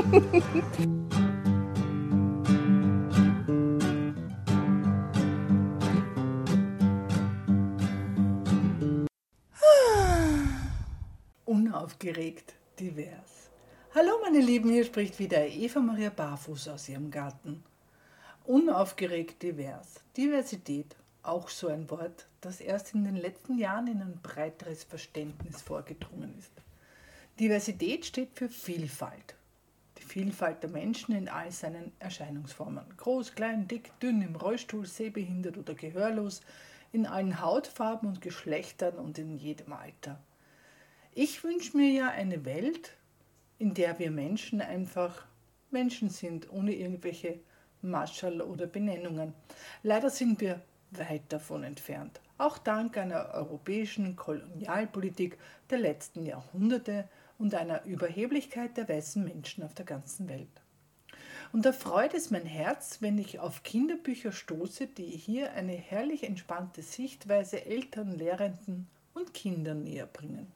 Unaufgeregt, divers. Hallo meine Lieben, hier spricht wieder Eva Maria Barfuß aus ihrem Garten. Unaufgeregt, divers. Diversität, auch so ein Wort, das erst in den letzten Jahren in ein breiteres Verständnis vorgedrungen ist. Diversität steht für Vielfalt. Vielfalt der Menschen in all seinen Erscheinungsformen. Groß, klein, dick, dünn, im Rollstuhl, sehbehindert oder gehörlos, in allen Hautfarben und Geschlechtern und in jedem Alter. Ich wünsche mir ja eine Welt, in der wir Menschen einfach Menschen sind, ohne irgendwelche Maschall oder Benennungen. Leider sind wir weit davon entfernt. Auch dank einer europäischen Kolonialpolitik der letzten Jahrhunderte und einer Überheblichkeit der weißen Menschen auf der ganzen Welt. Und da freut es mein Herz, wenn ich auf Kinderbücher stoße, die hier eine herrlich entspannte Sichtweise Eltern, Lehrenden und Kindern näher bringen.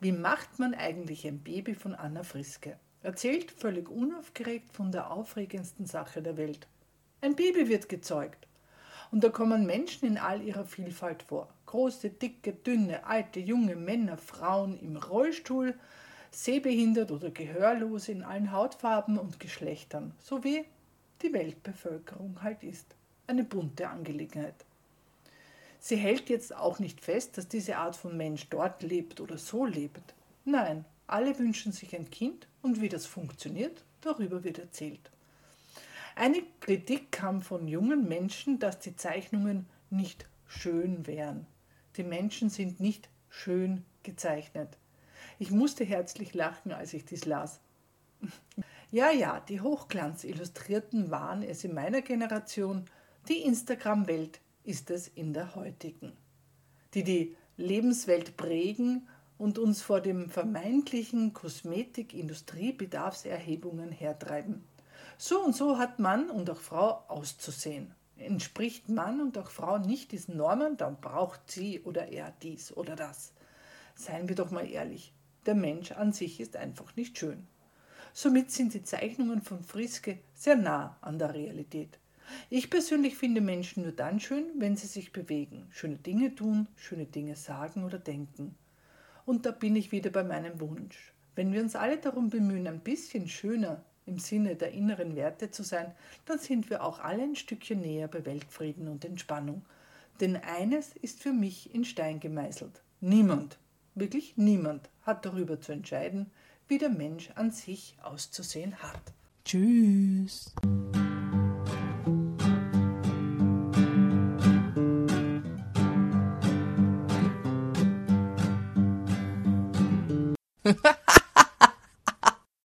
Wie macht man eigentlich ein Baby von Anna Friske? Erzählt völlig unaufgeregt von der aufregendsten Sache der Welt. Ein Baby wird gezeugt. Und da kommen Menschen in all ihrer Vielfalt vor. Große, dicke, dünne, alte, junge Männer, Frauen im Rollstuhl, sehbehindert oder gehörlos in allen Hautfarben und Geschlechtern, so wie die Weltbevölkerung halt ist. Eine bunte Angelegenheit. Sie hält jetzt auch nicht fest, dass diese Art von Mensch dort lebt oder so lebt. Nein, alle wünschen sich ein Kind und wie das funktioniert, darüber wird erzählt. Eine Kritik kam von jungen Menschen, dass die Zeichnungen nicht schön wären. Die Menschen sind nicht schön gezeichnet. Ich musste herzlich lachen, als ich dies las. Ja, ja, die Hochglanzillustrierten waren es in meiner Generation, die Instagram-Welt ist es in der heutigen, die die Lebenswelt prägen und uns vor dem vermeintlichen Kosmetik-Industriebedarfserhebungen hertreiben. So und so hat Mann und auch Frau auszusehen. Entspricht Mann und auch Frau nicht diesen Normen, dann braucht sie oder er dies oder das. Seien wir doch mal ehrlich, der Mensch an sich ist einfach nicht schön. Somit sind die Zeichnungen von Friske sehr nah an der Realität. Ich persönlich finde Menschen nur dann schön, wenn sie sich bewegen, schöne Dinge tun, schöne Dinge sagen oder denken. Und da bin ich wieder bei meinem Wunsch. Wenn wir uns alle darum bemühen, ein bisschen schöner im Sinne der inneren Werte zu sein, dann sind wir auch alle ein Stückchen näher bei Weltfrieden und Entspannung. Denn eines ist für mich in Stein gemeißelt. Niemand, wirklich niemand hat darüber zu entscheiden, wie der Mensch an sich auszusehen hat. Tschüss.